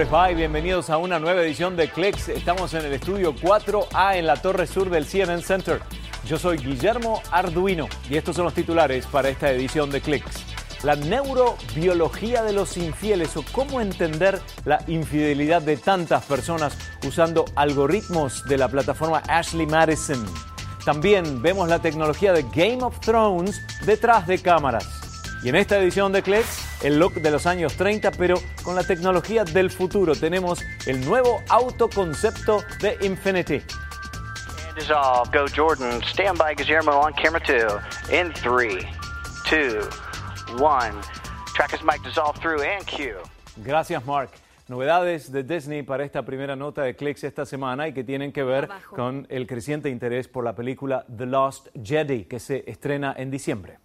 Y bienvenidos a una nueva edición de Clicks. Estamos en el estudio 4A en la torre sur del CNN Center. Yo soy Guillermo Arduino y estos son los titulares para esta edición de Clicks. La neurobiología de los infieles o cómo entender la infidelidad de tantas personas usando algoritmos de la plataforma Ashley Madison. También vemos la tecnología de Game of Thrones detrás de cámaras. Y en esta edición de Clicks, el look de los años 30, pero con la tecnología del futuro. Tenemos el nuevo autoconcepto de Infinity. Dissolve, go Jordan, stand by Guillermo on camera two. In three, two, one. Track is mic dissolve through and cue. Gracias, Mark. Novedades de Disney para esta primera nota de Clicks esta semana y que tienen que ver con el creciente interés por la película The Lost Jedi, que se estrena en diciembre.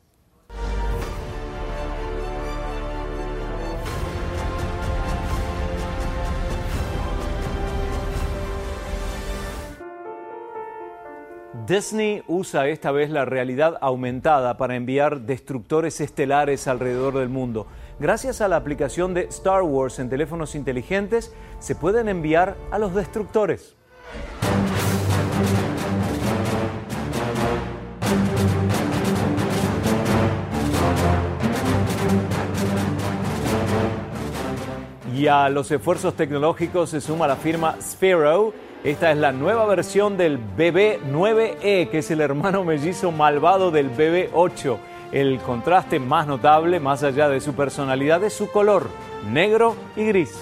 Disney usa esta vez la realidad aumentada para enviar destructores estelares alrededor del mundo. Gracias a la aplicación de Star Wars en teléfonos inteligentes, se pueden enviar a los destructores. Y a los esfuerzos tecnológicos se suma la firma Sphero. Esta es la nueva versión del BB9E, que es el hermano mellizo malvado del BB8. El contraste más notable, más allá de su personalidad, es su color, negro y gris.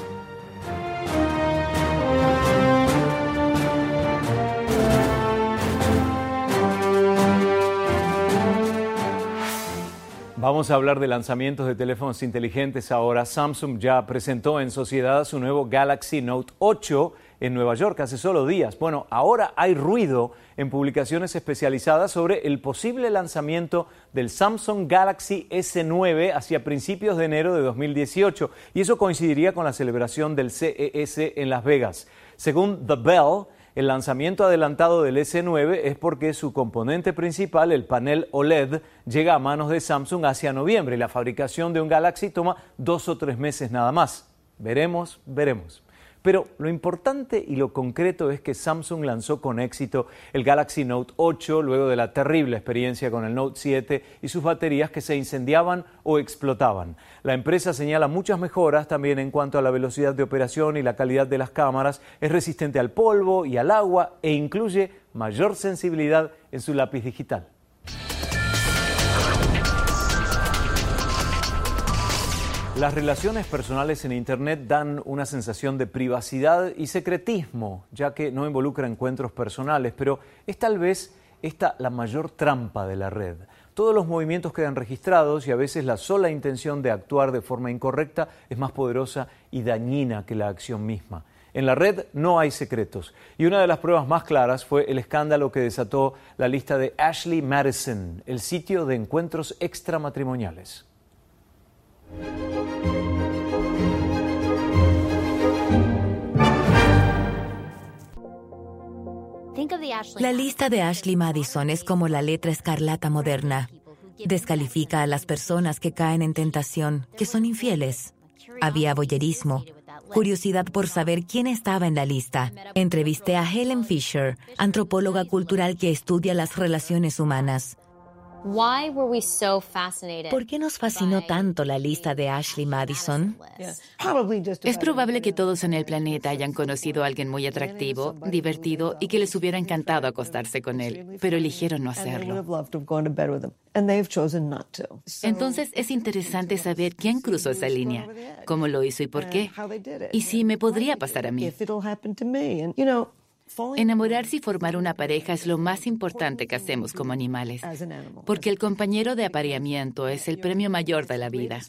Vamos a hablar de lanzamientos de teléfonos inteligentes ahora. Samsung ya presentó en sociedad su nuevo Galaxy Note 8 en Nueva York hace solo días. Bueno, ahora hay ruido en publicaciones especializadas sobre el posible lanzamiento del Samsung Galaxy S9 hacia principios de enero de 2018 y eso coincidiría con la celebración del CES en Las Vegas. Según The Bell, el lanzamiento adelantado del S9 es porque su componente principal, el panel OLED, llega a manos de Samsung hacia noviembre y la fabricación de un Galaxy toma dos o tres meses nada más. Veremos, veremos. Pero lo importante y lo concreto es que Samsung lanzó con éxito el Galaxy Note 8 luego de la terrible experiencia con el Note 7 y sus baterías que se incendiaban o explotaban. La empresa señala muchas mejoras también en cuanto a la velocidad de operación y la calidad de las cámaras, es resistente al polvo y al agua e incluye mayor sensibilidad en su lápiz digital. Las relaciones personales en Internet dan una sensación de privacidad y secretismo, ya que no involucra encuentros personales, pero es tal vez esta la mayor trampa de la red. Todos los movimientos quedan registrados y a veces la sola intención de actuar de forma incorrecta es más poderosa y dañina que la acción misma. En la red no hay secretos y una de las pruebas más claras fue el escándalo que desató la lista de Ashley Madison, el sitio de encuentros extramatrimoniales. La lista de Ashley Madison es como la letra escarlata moderna. Descalifica a las personas que caen en tentación, que son infieles. Había boyerismo, curiosidad por saber quién estaba en la lista. Entrevisté a Helen Fisher, antropóloga cultural que estudia las relaciones humanas. ¿Por qué nos fascinó tanto la lista de Ashley Madison? Es probable que todos en el planeta hayan conocido a alguien muy atractivo, divertido y que les hubiera encantado acostarse con él, pero eligieron no hacerlo. Entonces es interesante saber quién cruzó esa línea, cómo lo hizo y por qué. Y si me podría pasar a mí. Enamorarse y formar una pareja es lo más importante que hacemos como animales, porque el compañero de apareamiento es el premio mayor de la vida.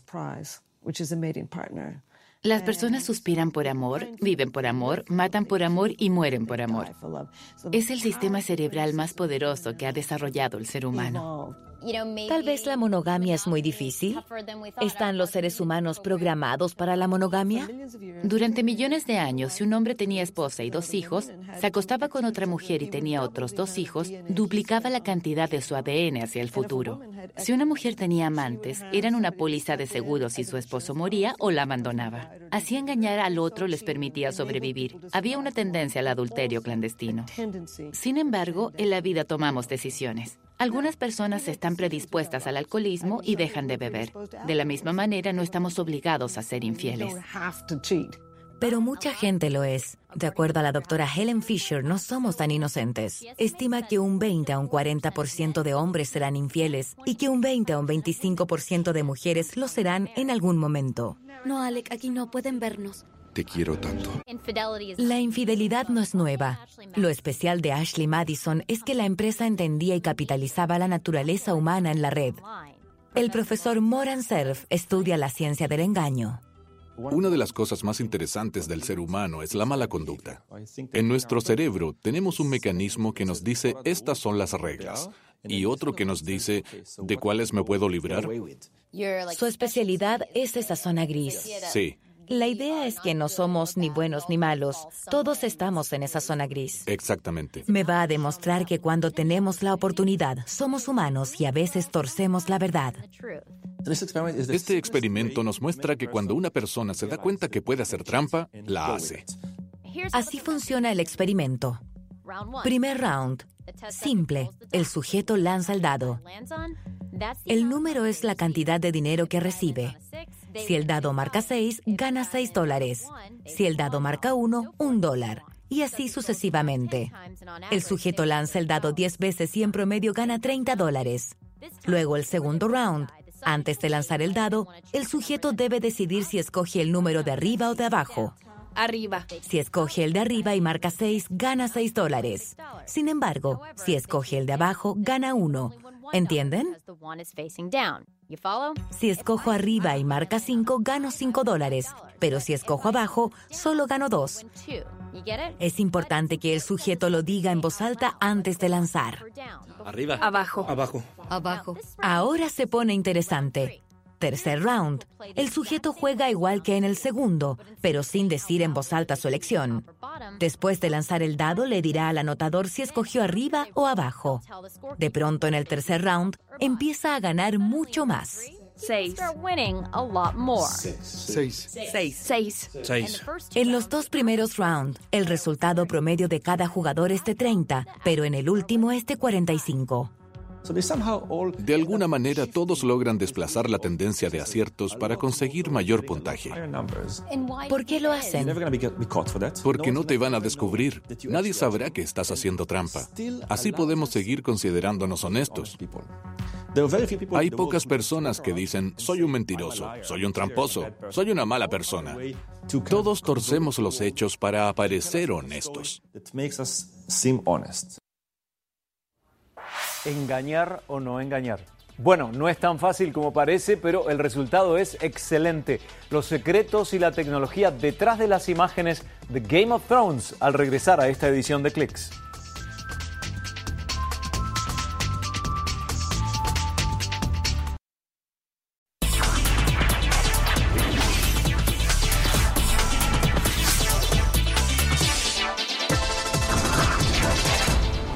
Las personas suspiran por amor, viven por amor, matan por amor y mueren por amor. Es el sistema cerebral más poderoso que ha desarrollado el ser humano. Tal vez la monogamia es muy difícil. ¿Están los seres humanos programados para la monogamia? Durante millones de años, si un hombre tenía esposa y dos hijos, se acostaba con otra mujer y tenía otros dos hijos, duplicaba la cantidad de su ADN hacia el futuro. Si una mujer tenía amantes, eran una póliza de seguro si su esposo moría o la abandonaba. Así engañar al otro les permitía sobrevivir. Había una tendencia al adulterio clandestino. Sin embargo, en la vida tomamos decisiones. Algunas personas están predispuestas al alcoholismo y dejan de beber. De la misma manera, no estamos obligados a ser infieles. Pero mucha gente lo es. De acuerdo a la doctora Helen Fisher, no somos tan inocentes. Estima que un 20 a un 40% de hombres serán infieles y que un 20 a un 25% de mujeres lo serán en algún momento. No, Alec, aquí no pueden vernos. Te quiero tanto. La infidelidad no es nueva. Lo especial de Ashley Madison es que la empresa entendía y capitalizaba la naturaleza humana en la red. El profesor Moran Cerf estudia la ciencia del engaño. Una de las cosas más interesantes del ser humano es la mala conducta. En nuestro cerebro tenemos un mecanismo que nos dice estas son las reglas y otro que nos dice de cuáles me puedo librar. Su especialidad es esa zona gris. Sí. La idea es que no somos ni buenos ni malos. Todos estamos en esa zona gris. Exactamente. Me va a demostrar que cuando tenemos la oportunidad, somos humanos y a veces torcemos la verdad. Este experimento nos muestra que cuando una persona se da cuenta que puede hacer trampa, la hace. Así funciona el experimento. Primer round. Simple. El sujeto lanza el dado. El número es la cantidad de dinero que recibe. Si el dado marca 6, gana 6 dólares. Si el dado marca 1, 1 dólar. Y así sucesivamente. El sujeto lanza el dado 10 veces y en promedio gana 30 dólares. Luego el segundo round. Antes de lanzar el dado, el sujeto debe decidir si escoge el número de arriba o de abajo. Arriba. Si escoge el de arriba y marca 6, gana 6 dólares. Sin embargo, si escoge el de abajo, gana 1. ¿Entienden? Si escojo arriba y marca 5, gano 5 dólares, pero si escojo abajo, solo gano 2. Es importante que el sujeto lo diga en voz alta antes de lanzar. Arriba. Abajo. Abajo. Abajo. Ahora se pone interesante. Tercer round. El sujeto juega igual que en el segundo, pero sin decir en voz alta su elección. Después de lanzar el dado, le dirá al anotador si escogió arriba o abajo. De pronto, en el tercer round, empieza a ganar mucho más. Seis. Seis. Seis. Seis. Seis. En los dos primeros rounds, el resultado promedio de cada jugador es de 30, pero en el último es de 45. De alguna manera, todos logran desplazar la tendencia de aciertos para conseguir mayor puntaje. ¿Por qué lo hacen? Porque no te van a descubrir. Nadie sabrá que estás haciendo trampa. Así podemos seguir considerándonos honestos. Hay pocas personas que dicen, soy un mentiroso, soy un tramposo, soy una mala persona. Todos torcemos los hechos para aparecer honestos. ¿Engañar o no engañar? Bueno, no es tan fácil como parece, pero el resultado es excelente. Los secretos y la tecnología detrás de las imágenes de Game of Thrones al regresar a esta edición de Clicks.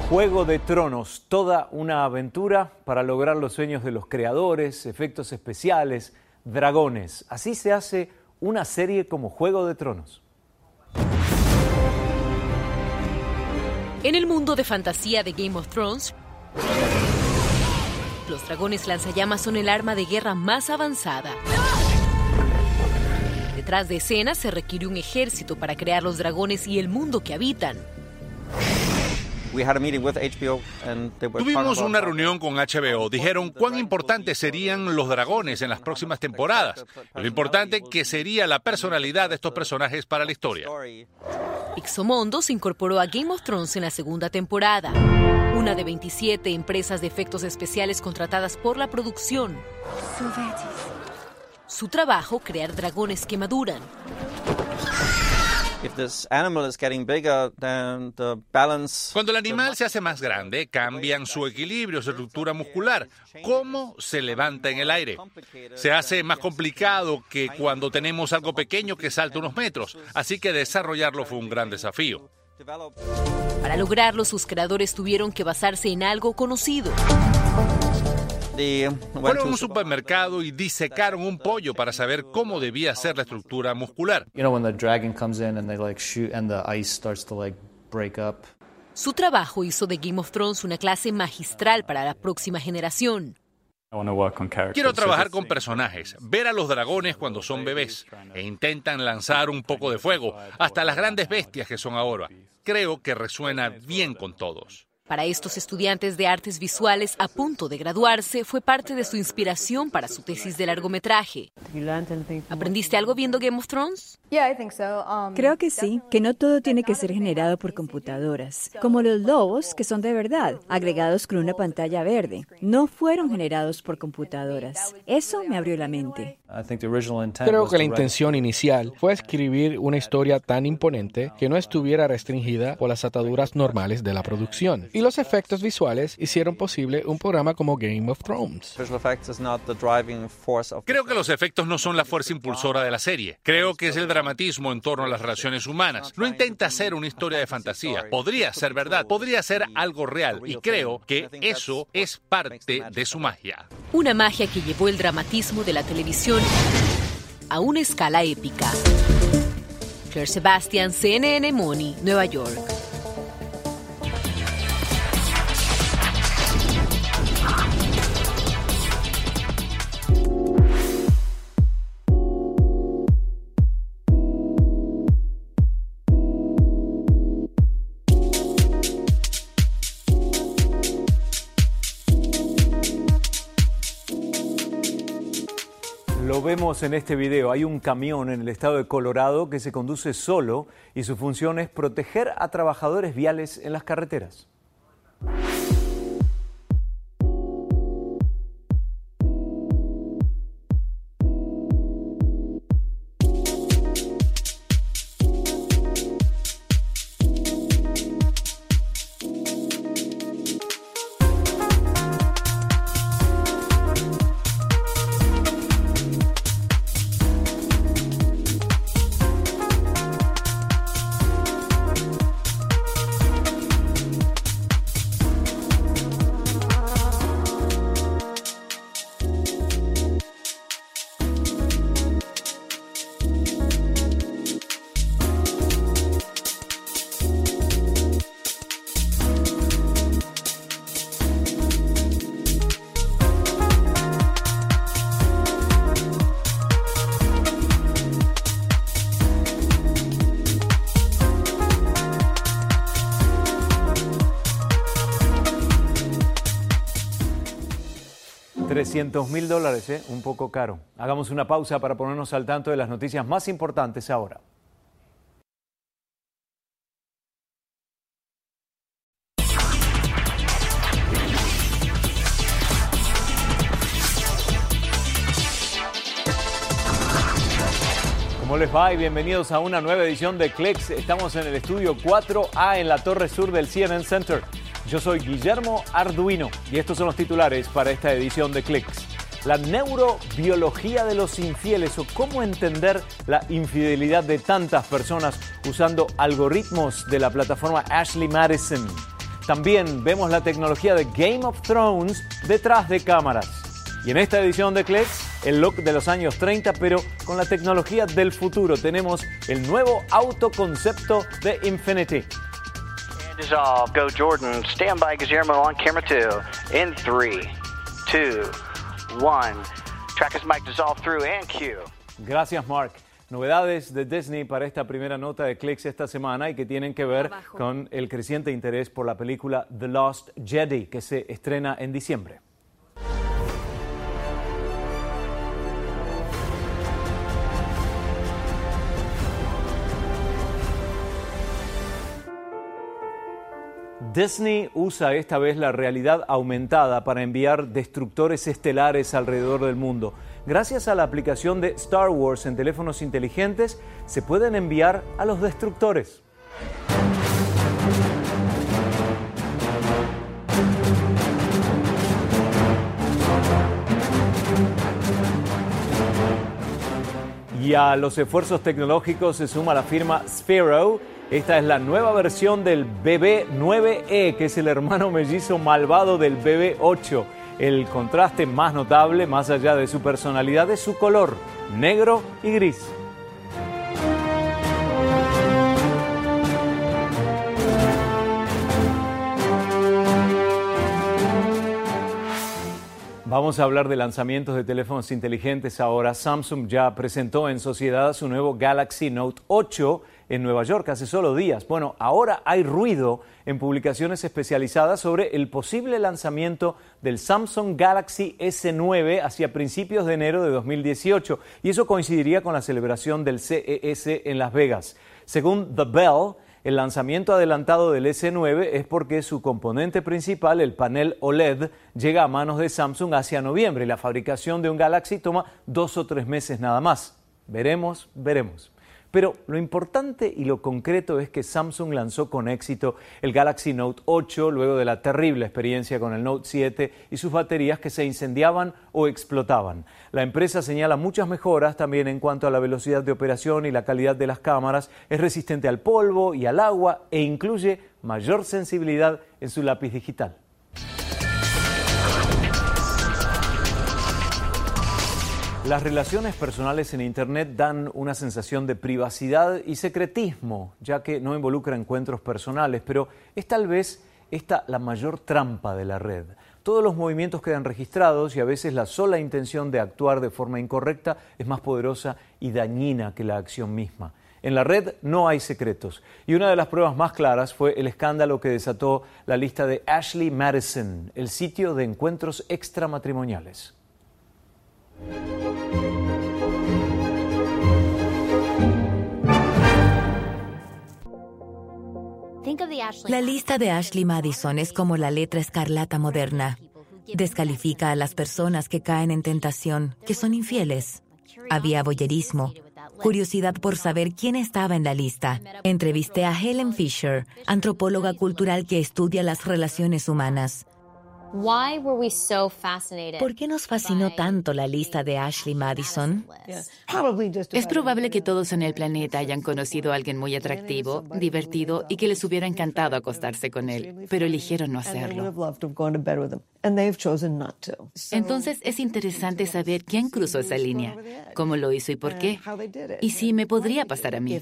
Juego de Tronos, toda una aventura para lograr los sueños de los creadores, efectos especiales, dragones. Así se hace una serie como Juego de Tronos. En el mundo de fantasía de Game of Thrones, los dragones lanzallamas son el arma de guerra más avanzada. Detrás de escena se requiere un ejército para crear los dragones y el mundo que habitan. Tuvimos una reunión con HBO. Dijeron cuán importantes serían los dragones en las próximas temporadas. Lo importante que sería la personalidad de estos personajes para la historia. Exomondo se incorporó a Game of Thrones en la segunda temporada. Una de 27 empresas de efectos especiales contratadas por la producción. Su trabajo, crear dragones que maduran. Cuando el animal se hace más grande, cambian su equilibrio, su estructura muscular, cómo se levanta en el aire. Se hace más complicado que cuando tenemos algo pequeño que salta unos metros, así que desarrollarlo fue un gran desafío. Para lograrlo, sus creadores tuvieron que basarse en algo conocido. Fueron a un supermercado y disecaron un pollo para saber cómo debía ser la estructura muscular. Su trabajo hizo de Game of Thrones una clase magistral para la próxima generación. Quiero trabajar con personajes, ver a los dragones cuando son bebés e intentan lanzar un poco de fuego, hasta las grandes bestias que son ahora. Creo que resuena bien con todos. Para estos estudiantes de artes visuales a punto de graduarse, fue parte de su inspiración para su tesis de largometraje. ¿Aprendiste algo viendo Game of Thrones? Um, Creo que sí, que no todo tiene que ser generado por computadoras, como los lobos que son de verdad, agregados con una pantalla verde. No fueron generados por computadoras. Eso me abrió la mente. Creo que la intención inicial fue escribir una historia tan imponente que no estuviera restringida por las ataduras normales de la producción y los efectos visuales hicieron posible un programa como Game of Thrones. Creo que los efectos no son la fuerza impulsora de la serie. Creo que es el dramatismo en torno a las relaciones humanas. No intenta ser una historia de fantasía. Podría ser verdad, podría ser algo real y creo que eso es parte de su magia. Una magia que llevó el dramatismo de la televisión a una escala épica. Claire Sebastian, CNN Money, Nueva York. En este video, hay un camión en el estado de Colorado que se conduce solo y su función es proteger a trabajadores viales en las carreteras. Mil dólares, ¿eh? un poco caro. Hagamos una pausa para ponernos al tanto de las noticias más importantes ahora. Y bienvenidos a una nueva edición de Clicks. Estamos en el estudio 4A en la torre sur del CNN Center. Yo soy Guillermo Arduino y estos son los titulares para esta edición de Clicks. La neurobiología de los infieles o cómo entender la infidelidad de tantas personas usando algoritmos de la plataforma Ashley Madison. También vemos la tecnología de Game of Thrones detrás de cámaras. Y en esta edición de Clicks, el look de los años 30, pero con la tecnología del futuro. Tenemos el nuevo autoconcepto de Infinity. dissolve. Go Jordan. Stand by Guillermo on camera two. In three, two, one. Track is mic dissolve through and cue. Gracias, Mark. Novedades de Disney para esta primera nota de clics esta semana y que tienen que ver con el creciente interés por la película The Lost Jedi que se estrena en diciembre. Disney usa esta vez la realidad aumentada para enviar destructores estelares alrededor del mundo. Gracias a la aplicación de Star Wars en teléfonos inteligentes, se pueden enviar a los destructores. Y a los esfuerzos tecnológicos se suma la firma Sphero esta es la nueva versión del BB9E, que es el hermano mellizo malvado del BB8. El contraste más notable, más allá de su personalidad, es su color, negro y gris. Vamos a hablar de lanzamientos de teléfonos inteligentes ahora. Samsung ya presentó en sociedad su nuevo Galaxy Note 8 en Nueva York hace solo días. Bueno, ahora hay ruido en publicaciones especializadas sobre el posible lanzamiento del Samsung Galaxy S9 hacia principios de enero de 2018 y eso coincidiría con la celebración del CES en Las Vegas. Según The Bell, el lanzamiento adelantado del S9 es porque su componente principal, el panel OLED, llega a manos de Samsung hacia noviembre y la fabricación de un Galaxy toma dos o tres meses nada más. Veremos, veremos. Pero lo importante y lo concreto es que Samsung lanzó con éxito el Galaxy Note 8 luego de la terrible experiencia con el Note 7 y sus baterías que se incendiaban o explotaban. La empresa señala muchas mejoras también en cuanto a la velocidad de operación y la calidad de las cámaras, es resistente al polvo y al agua e incluye mayor sensibilidad en su lápiz digital. Las relaciones personales en Internet dan una sensación de privacidad y secretismo, ya que no involucra encuentros personales, pero es tal vez esta la mayor trampa de la red. Todos los movimientos quedan registrados y a veces la sola intención de actuar de forma incorrecta es más poderosa y dañina que la acción misma. En la red no hay secretos y una de las pruebas más claras fue el escándalo que desató la lista de Ashley Madison, el sitio de encuentros extramatrimoniales. La lista de Ashley Madison es como la letra escarlata moderna. Descalifica a las personas que caen en tentación, que son infieles. Había boyerismo, curiosidad por saber quién estaba en la lista. Entrevisté a Helen Fisher, antropóloga cultural que estudia las relaciones humanas. ¿Por qué nos fascinó tanto la lista de Ashley Madison? Es probable que todos en el planeta hayan conocido a alguien muy atractivo, divertido y que les hubiera encantado acostarse con él, pero eligieron no hacerlo. Entonces es interesante saber quién cruzó esa línea, cómo lo hizo y por qué. Y si me podría pasar a mí.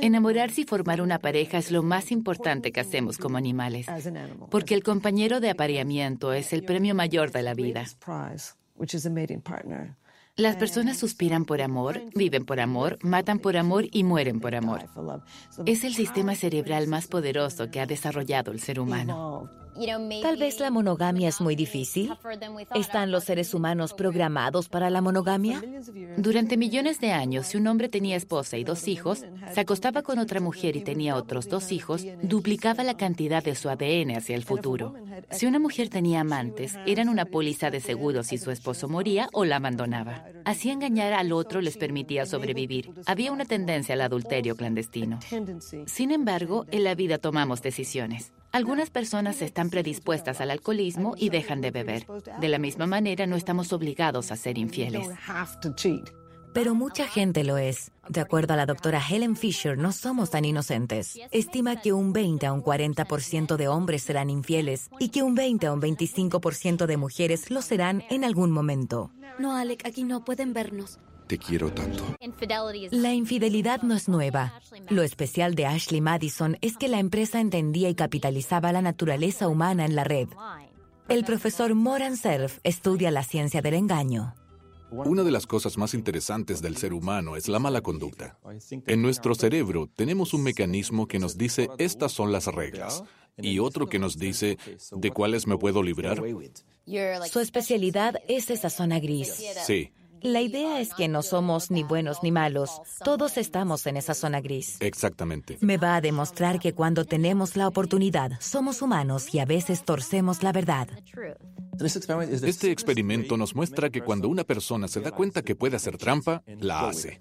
Enamorarse y formar una pareja es lo más importante que hacemos como animales, porque el compañero de apareamiento es el premio mayor de la vida. Las personas suspiran por amor, viven por amor, matan por amor y mueren por amor. Es el sistema cerebral más poderoso que ha desarrollado el ser humano. Tal vez la monogamia es muy difícil. ¿Están los seres humanos programados para la monogamia? Durante millones de años, si un hombre tenía esposa y dos hijos, se acostaba con otra mujer y tenía otros dos hijos, duplicaba la cantidad de su ADN hacia el futuro. Si una mujer tenía amantes, eran una póliza de seguro si su esposo moría o la abandonaba. Así engañar al otro les permitía sobrevivir. Había una tendencia al adulterio clandestino. Sin embargo, en la vida tomamos decisiones. Algunas personas están predispuestas al alcoholismo y dejan de beber. De la misma manera, no estamos obligados a ser infieles. Pero mucha gente lo es. De acuerdo a la doctora Helen Fisher, no somos tan inocentes. Estima que un 20 a un 40% de hombres serán infieles y que un 20 a un 25% de mujeres lo serán en algún momento. No, Alec, aquí no pueden vernos. Te quiero tanto. La infidelidad no es nueva. Lo especial de Ashley Madison es que la empresa entendía y capitalizaba la naturaleza humana en la red. El profesor Moran Cerf estudia la ciencia del engaño. Una de las cosas más interesantes del ser humano es la mala conducta. En nuestro cerebro tenemos un mecanismo que nos dice estas son las reglas y otro que nos dice de cuáles me puedo librar. Su especialidad es esa zona gris. Sí. La idea es que no somos ni buenos ni malos, todos estamos en esa zona gris. Exactamente. Me va a demostrar que cuando tenemos la oportunidad, somos humanos y a veces torcemos la verdad. Este experimento nos muestra que cuando una persona se da cuenta que puede hacer trampa, la hace.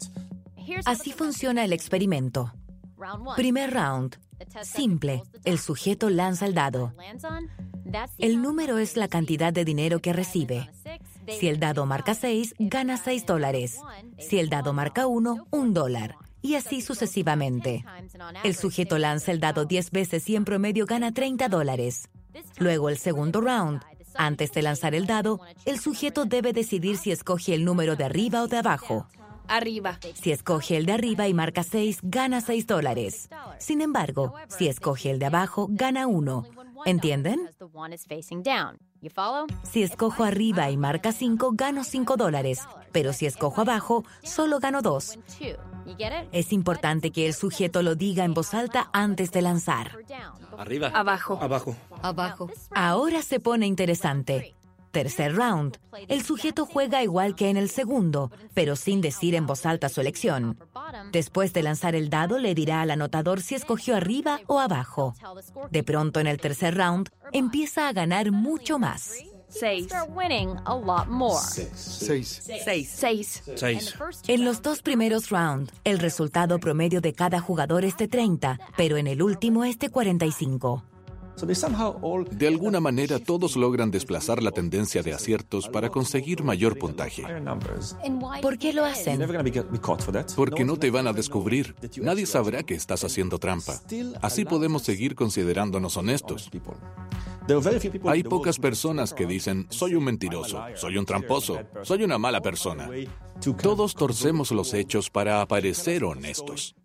Así funciona el experimento. Primer round. Simple. El sujeto lanza el dado. El número es la cantidad de dinero que recibe. Si el dado marca 6, gana 6 dólares. Si el dado marca 1, 1 dólar. Y así sucesivamente. El sujeto lanza el dado 10 veces y en promedio gana 30 dólares. Luego el segundo round. Antes de lanzar el dado, el sujeto debe decidir si escoge el número de arriba o de abajo. Arriba. Si escoge el de arriba y marca 6, gana 6 dólares. Sin embargo, si escoge el de abajo, gana 1. ¿Entienden? Si escojo arriba y marca 5, gano 5 dólares. Pero si escojo abajo, solo gano 2. Es importante que el sujeto lo diga en voz alta antes de lanzar. Arriba. Abajo. Abajo. Abajo. Ahora se pone interesante. Tercer round. El sujeto juega igual que en el segundo, pero sin decir en voz alta su elección. Después de lanzar el dado, le dirá al anotador si escogió arriba o abajo. De pronto, en el tercer round, empieza a ganar mucho más. Seis. Seis. Seis. Seis. Seis. En los dos primeros rounds, el resultado promedio de cada jugador es de 30, pero en el último es de 45. De alguna manera, todos logran desplazar la tendencia de aciertos para conseguir mayor puntaje. ¿Por qué lo hacen? Porque no te van a descubrir. Nadie sabrá que estás haciendo trampa. Así podemos seguir considerándonos honestos. Hay pocas personas que dicen, soy un mentiroso, soy un tramposo, soy una mala persona. Todos torcemos los hechos para aparecer honestos.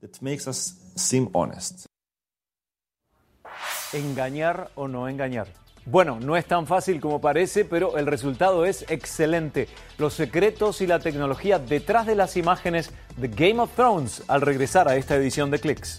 ¿Engañar o no engañar? Bueno, no es tan fácil como parece, pero el resultado es excelente. Los secretos y la tecnología detrás de las imágenes de Game of Thrones al regresar a esta edición de Clicks.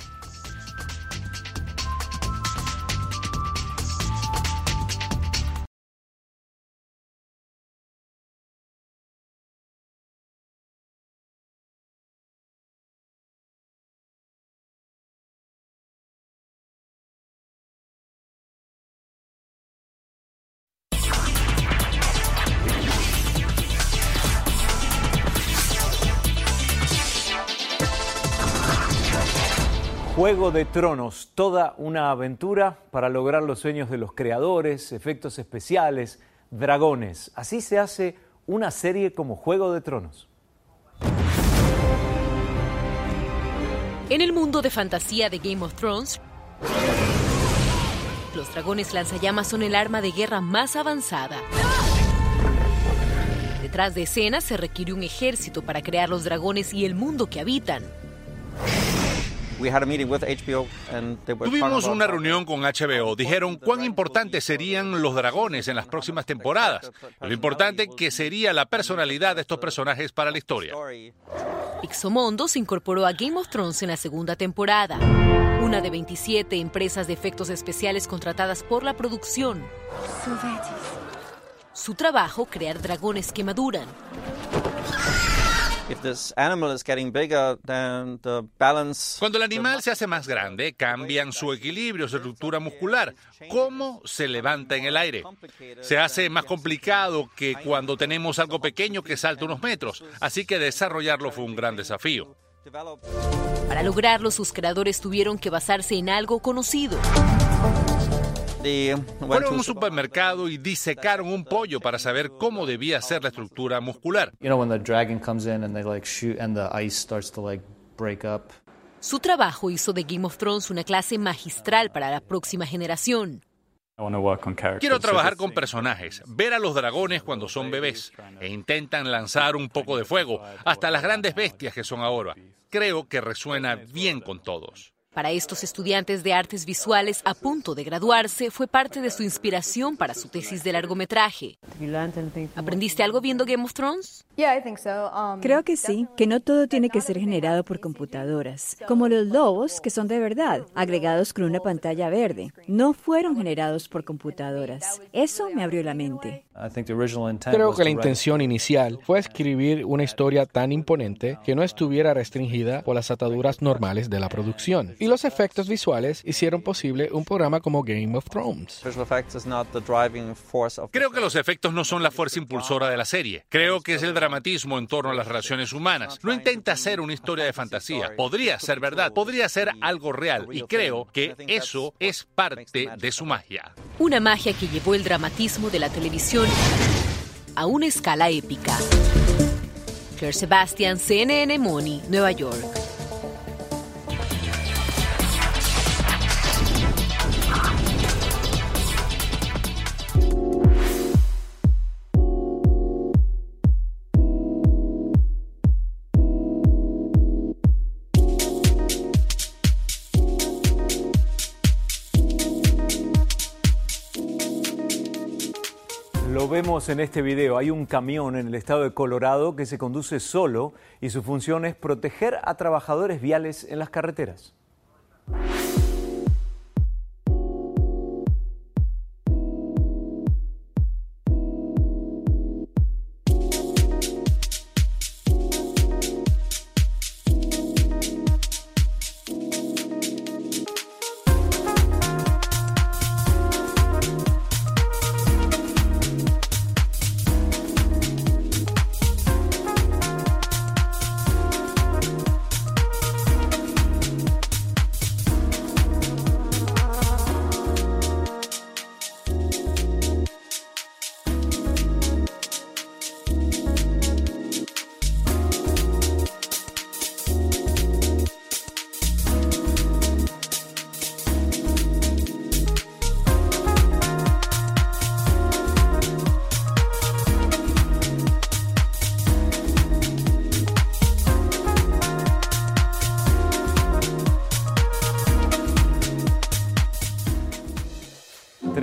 De Tronos, toda una aventura para lograr los sueños de los creadores, efectos especiales, dragones. Así se hace una serie como Juego de Tronos. En el mundo de fantasía de Game of Thrones, los dragones lanzallamas son el arma de guerra más avanzada. Detrás de escena se requiere un ejército para crear los dragones y el mundo que habitan. Tuvimos una reunión con HBO. Dijeron cuán importantes serían los dragones en las próximas temporadas. Lo importante que sería la personalidad de estos personajes para la historia. Ixomondo se incorporó a Game of Thrones en la segunda temporada. Una de 27 empresas de efectos especiales contratadas por la producción. Su trabajo, crear dragones que maduran. Cuando el animal se hace más grande, cambian su equilibrio, su estructura muscular, cómo se levanta en el aire. Se hace más complicado que cuando tenemos algo pequeño que salta unos metros, así que desarrollarlo fue un gran desafío. Para lograrlo, sus creadores tuvieron que basarse en algo conocido. Fueron a un supermercado y disecaron un pollo para saber cómo debía ser la estructura muscular. Su trabajo hizo de Game of Thrones una clase magistral para la próxima generación. Quiero trabajar con personajes, ver a los dragones cuando son bebés e intentan lanzar un poco de fuego, hasta las grandes bestias que son ahora. Creo que resuena bien con todos. Para estos estudiantes de artes visuales a punto de graduarse, fue parte de su inspiración para su tesis de largometraje. ¿Aprendiste algo viendo Game of Thrones? Creo que sí, que no todo tiene que ser generado por computadoras, como los lobos, que son de verdad, agregados con una pantalla verde. No fueron generados por computadoras. Eso me abrió la mente. Creo que la intención inicial fue escribir una historia tan imponente que no estuviera restringida por las ataduras normales de la producción. Y los efectos visuales hicieron posible un programa como Game of Thrones. Creo que los efectos no son la fuerza impulsora de la serie. Creo que es el dramatismo en torno a las relaciones humanas. No intenta ser una historia de fantasía. Podría ser verdad, podría ser algo real. Y creo que eso es parte de su magia. Una magia que llevó el dramatismo de la televisión a una escala épica. Claire Sebastian, CNN Money, Nueva York. En este video. Hay un camión en el estado de Colorado que se conduce solo y su función es proteger a trabajadores viales en las carreteras.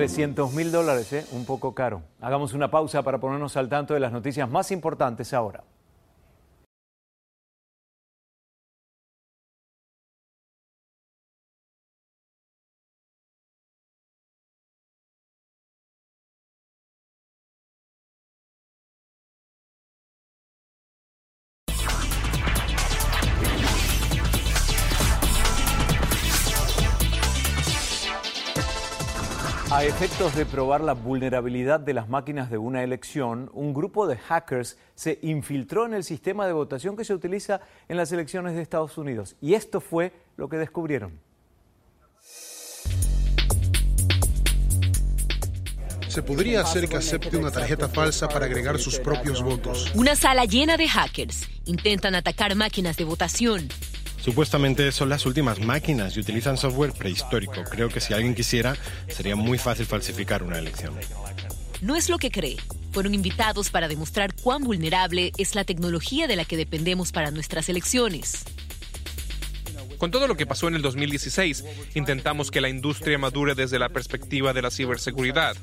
300 mil dólares, ¿eh? un poco caro. Hagamos una pausa para ponernos al tanto de las noticias más importantes ahora. De probar la vulnerabilidad de las máquinas de una elección, un grupo de hackers se infiltró en el sistema de votación que se utiliza en las elecciones de Estados Unidos. Y esto fue lo que descubrieron. Se podría hacer que acepte una tarjeta falsa para agregar sus propios votos. Una sala llena de hackers intentan atacar máquinas de votación Supuestamente son las últimas máquinas y utilizan software prehistórico. Creo que si alguien quisiera, sería muy fácil falsificar una elección. No es lo que cree. Fueron invitados para demostrar cuán vulnerable es la tecnología de la que dependemos para nuestras elecciones. Con todo lo que pasó en el 2016, intentamos que la industria madure desde la perspectiva de la ciberseguridad.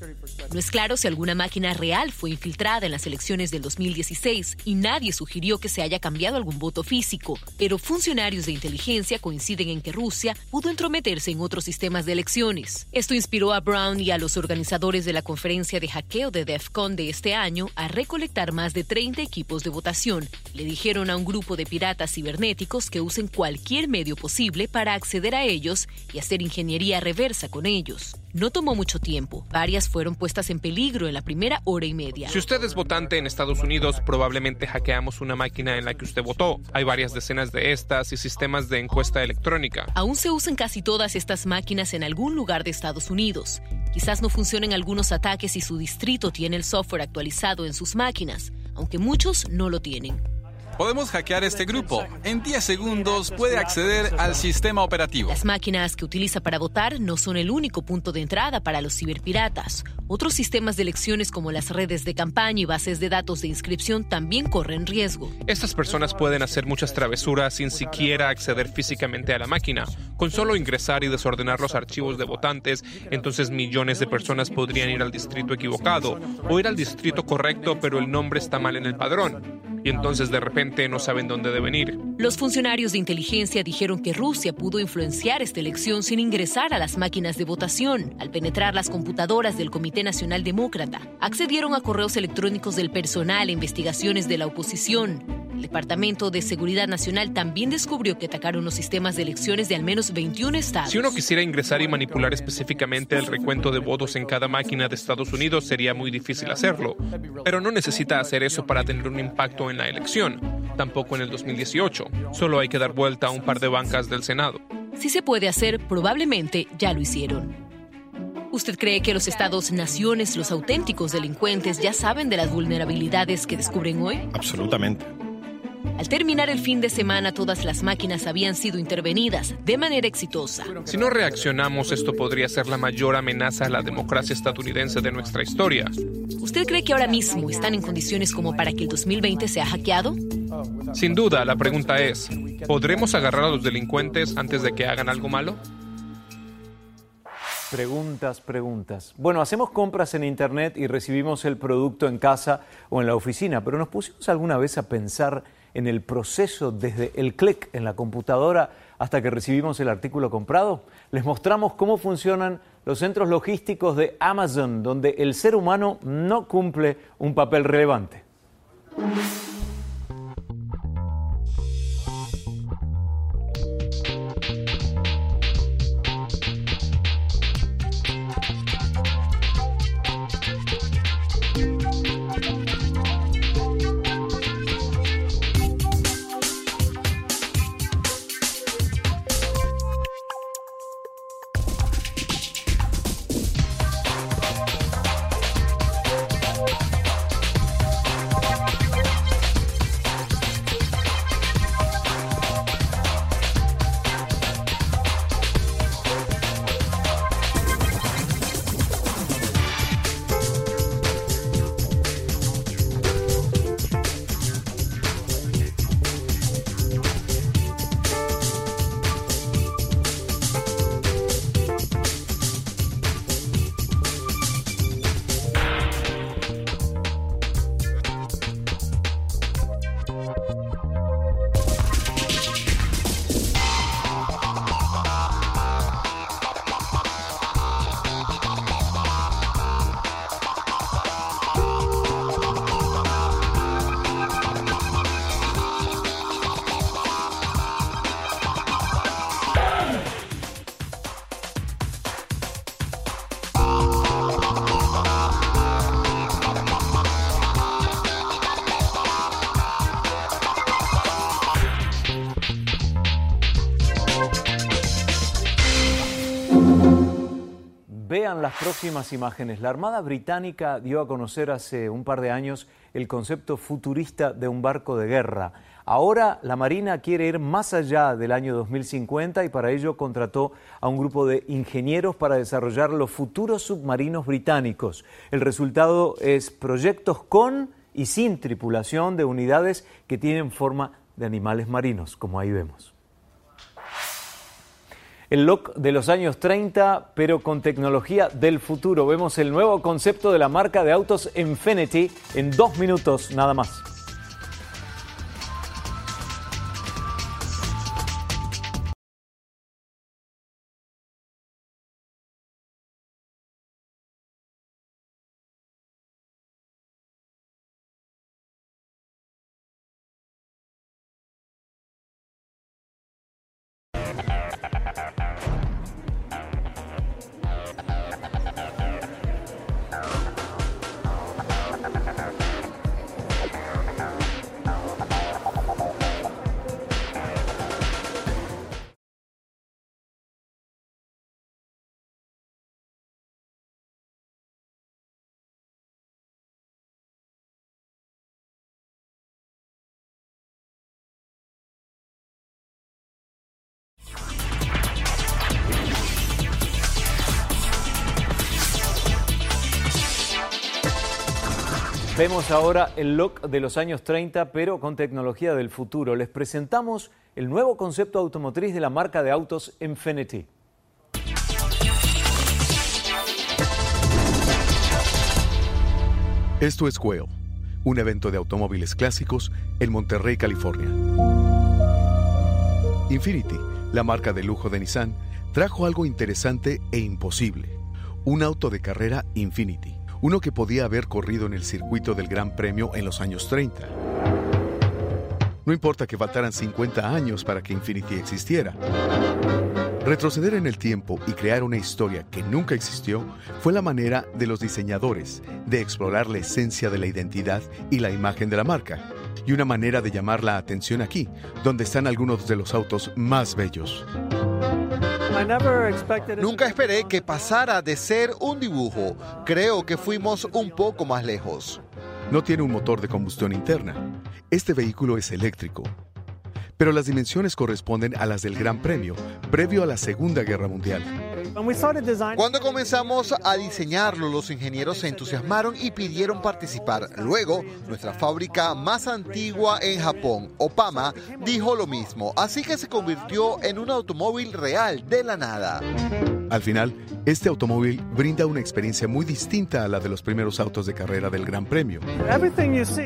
No es claro si alguna máquina real fue infiltrada en las elecciones del 2016 y nadie sugirió que se haya cambiado algún voto físico, pero funcionarios de inteligencia coinciden en que Rusia pudo entrometerse en otros sistemas de elecciones. Esto inspiró a Brown y a los organizadores de la conferencia de hackeo de DEFCON de este año a recolectar más de 30 equipos de votación. Le dijeron a un grupo de piratas cibernéticos que usen cualquier medio posible para acceder a ellos y hacer ingeniería reversa con ellos. No tomó mucho tiempo. Varias fueron puestas en peligro en la primera hora y media. Si usted es votante en Estados Unidos, probablemente hackeamos una máquina en la que usted votó. Hay varias decenas de estas y sistemas de encuesta electrónica. Aún se usan casi todas estas máquinas en algún lugar de Estados Unidos. Quizás no funcionen algunos ataques si su distrito tiene el software actualizado en sus máquinas, aunque muchos no lo tienen. Podemos hackear este grupo. En 10 segundos puede acceder al sistema operativo. Las máquinas que utiliza para votar no son el único punto de entrada para los ciberpiratas. Otros sistemas de elecciones como las redes de campaña y bases de datos de inscripción también corren riesgo. Estas personas pueden hacer muchas travesuras sin siquiera acceder físicamente a la máquina. Con solo ingresar y desordenar los archivos de votantes, entonces millones de personas podrían ir al distrito equivocado o ir al distrito correcto pero el nombre está mal en el padrón y entonces de repente no saben dónde deben ir. Los funcionarios de inteligencia dijeron que Rusia pudo influenciar esta elección sin ingresar a las máquinas de votación. Al penetrar las computadoras del Comité Nacional Demócrata, accedieron a correos electrónicos del personal e investigaciones de la oposición. El Departamento de Seguridad Nacional también descubrió que atacaron los sistemas de elecciones de al menos 21 estados. Si uno quisiera ingresar y manipular específicamente el recuento de votos en cada máquina de Estados Unidos, sería muy difícil hacerlo. Pero no necesita hacer eso para tener un impacto en la elección, tampoco en el 2018. Solo hay que dar vuelta a un par de bancas del Senado. Si se puede hacer, probablemente ya lo hicieron. ¿Usted cree que los estados naciones, los auténticos delincuentes, ya saben de las vulnerabilidades que descubren hoy? Absolutamente. Al terminar el fin de semana, todas las máquinas habían sido intervenidas de manera exitosa. Si no reaccionamos, esto podría ser la mayor amenaza a la democracia estadounidense de nuestra historia. ¿Usted cree que ahora mismo están en condiciones como para que el 2020 sea hackeado? Sin duda, la pregunta es, ¿podremos agarrar a los delincuentes antes de que hagan algo malo? Preguntas, preguntas. Bueno, hacemos compras en Internet y recibimos el producto en casa o en la oficina, pero ¿nos pusimos alguna vez a pensar en el proceso desde el clic en la computadora hasta que recibimos el artículo comprado? Les mostramos cómo funcionan los centros logísticos de Amazon, donde el ser humano no cumple un papel relevante. Las próximas imágenes. La Armada Británica dio a conocer hace un par de años el concepto futurista de un barco de guerra. Ahora la Marina quiere ir más allá del año 2050 y para ello contrató a un grupo de ingenieros para desarrollar los futuros submarinos británicos. El resultado es proyectos con y sin tripulación de unidades que tienen forma de animales marinos, como ahí vemos el look de los años 30, pero con tecnología del futuro. Vemos el nuevo concepto de la marca de autos Infinity en dos minutos nada más. Vemos ahora el look de los años 30, pero con tecnología del futuro. Les presentamos el nuevo concepto automotriz de la marca de autos Infinity. Esto es Quail, un evento de automóviles clásicos en Monterrey, California. Infinity, la marca de lujo de Nissan, trajo algo interesante e imposible, un auto de carrera Infinity uno que podía haber corrido en el circuito del Gran Premio en los años 30. No importa que faltaran 50 años para que Infinity existiera. Retroceder en el tiempo y crear una historia que nunca existió fue la manera de los diseñadores de explorar la esencia de la identidad y la imagen de la marca, y una manera de llamar la atención aquí, donde están algunos de los autos más bellos. Nunca esperé que pasara de ser un dibujo. Creo que fuimos un poco más lejos. No tiene un motor de combustión interna. Este vehículo es eléctrico. Pero las dimensiones corresponden a las del Gran Premio, previo a la Segunda Guerra Mundial. Cuando comenzamos a diseñarlo, los ingenieros se entusiasmaron y pidieron participar. Luego, nuestra fábrica más antigua en Japón, Opama, dijo lo mismo, así que se convirtió en un automóvil real de la nada. Al final, este automóvil brinda una experiencia muy distinta a la de los primeros autos de carrera del Gran Premio.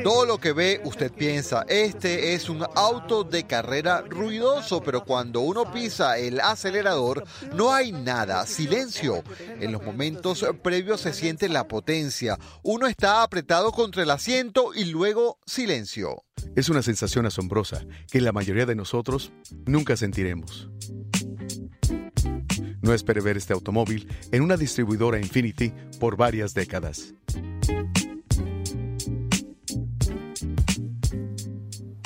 Todo lo que ve, usted piensa, este es un auto de carrera ruidoso, pero cuando uno pisa el acelerador, no hay nada, silencio. En los momentos previos se siente la potencia. Uno está apretado contra el asiento y luego silencio. Es una sensación asombrosa que la mayoría de nosotros nunca sentiremos. No espere ver este automóvil en una distribuidora Infinity por varias décadas.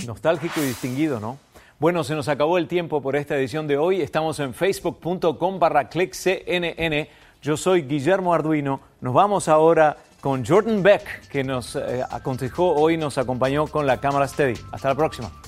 Nostálgico y distinguido, ¿no? Bueno, se nos acabó el tiempo por esta edición de hoy. Estamos en facebook.com barra clickcnn. Yo soy Guillermo Arduino. Nos vamos ahora con Jordan Beck, que nos eh, aconsejó hoy, nos acompañó con la cámara Steady. Hasta la próxima.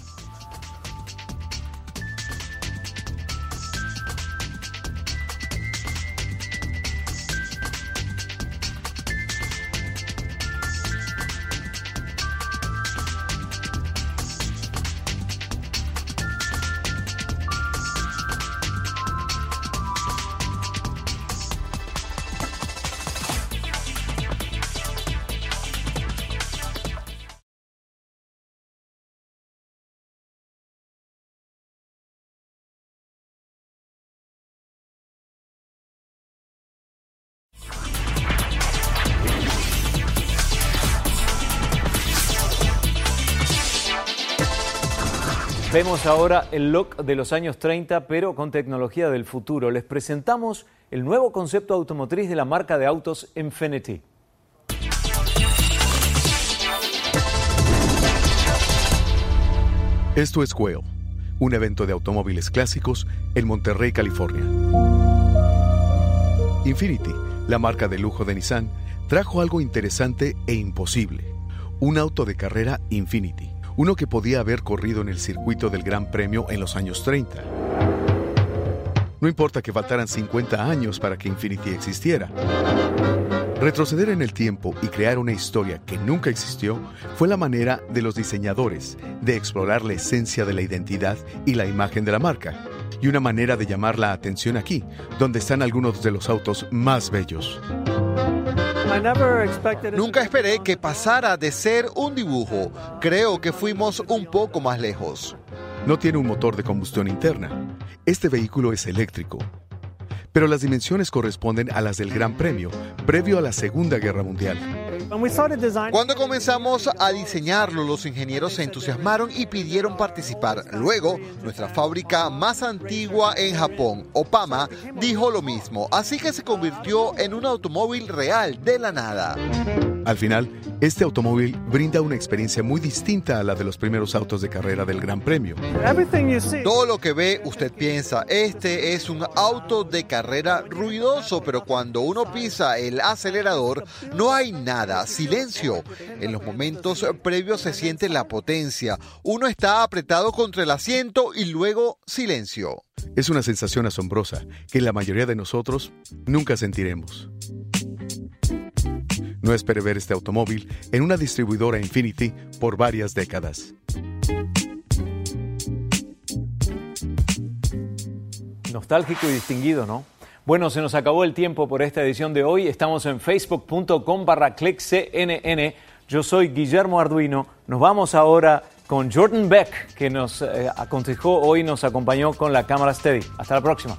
Ahora el look de los años 30, pero con tecnología del futuro. Les presentamos el nuevo concepto automotriz de la marca de autos Infinity. Esto es Quail, un evento de automóviles clásicos en Monterrey, California. Infinity, la marca de lujo de Nissan, trajo algo interesante e imposible, un auto de carrera Infinity uno que podía haber corrido en el circuito del Gran Premio en los años 30. No importa que faltaran 50 años para que Infinity existiera. Retroceder en el tiempo y crear una historia que nunca existió fue la manera de los diseñadores de explorar la esencia de la identidad y la imagen de la marca, y una manera de llamar la atención aquí, donde están algunos de los autos más bellos. Nunca esperé que pasara de ser un dibujo. Creo que fuimos un poco más lejos. No tiene un motor de combustión interna. Este vehículo es eléctrico. Pero las dimensiones corresponden a las del Gran Premio, previo a la Segunda Guerra Mundial. Cuando comenzamos a diseñarlo, los ingenieros se entusiasmaron y pidieron participar. Luego, nuestra fábrica más antigua en Japón, Opama, dijo lo mismo, así que se convirtió en un automóvil real de la nada. Al final, este automóvil brinda una experiencia muy distinta a la de los primeros autos de carrera del Gran Premio. Todo lo que ve, usted piensa, este es un auto de carrera ruidoso, pero cuando uno pisa el acelerador, no hay nada, silencio. En los momentos previos se siente la potencia. Uno está apretado contra el asiento y luego silencio. Es una sensación asombrosa que la mayoría de nosotros nunca sentiremos. No espere ver este automóvil en una distribuidora Infinity por varias décadas. Nostálgico y distinguido, ¿no? Bueno, se nos acabó el tiempo por esta edición de hoy. Estamos en facebook.com barra. Yo soy Guillermo Arduino. Nos vamos ahora con Jordan Beck, que nos eh, aconsejó hoy, nos acompañó con la cámara Steady. Hasta la próxima.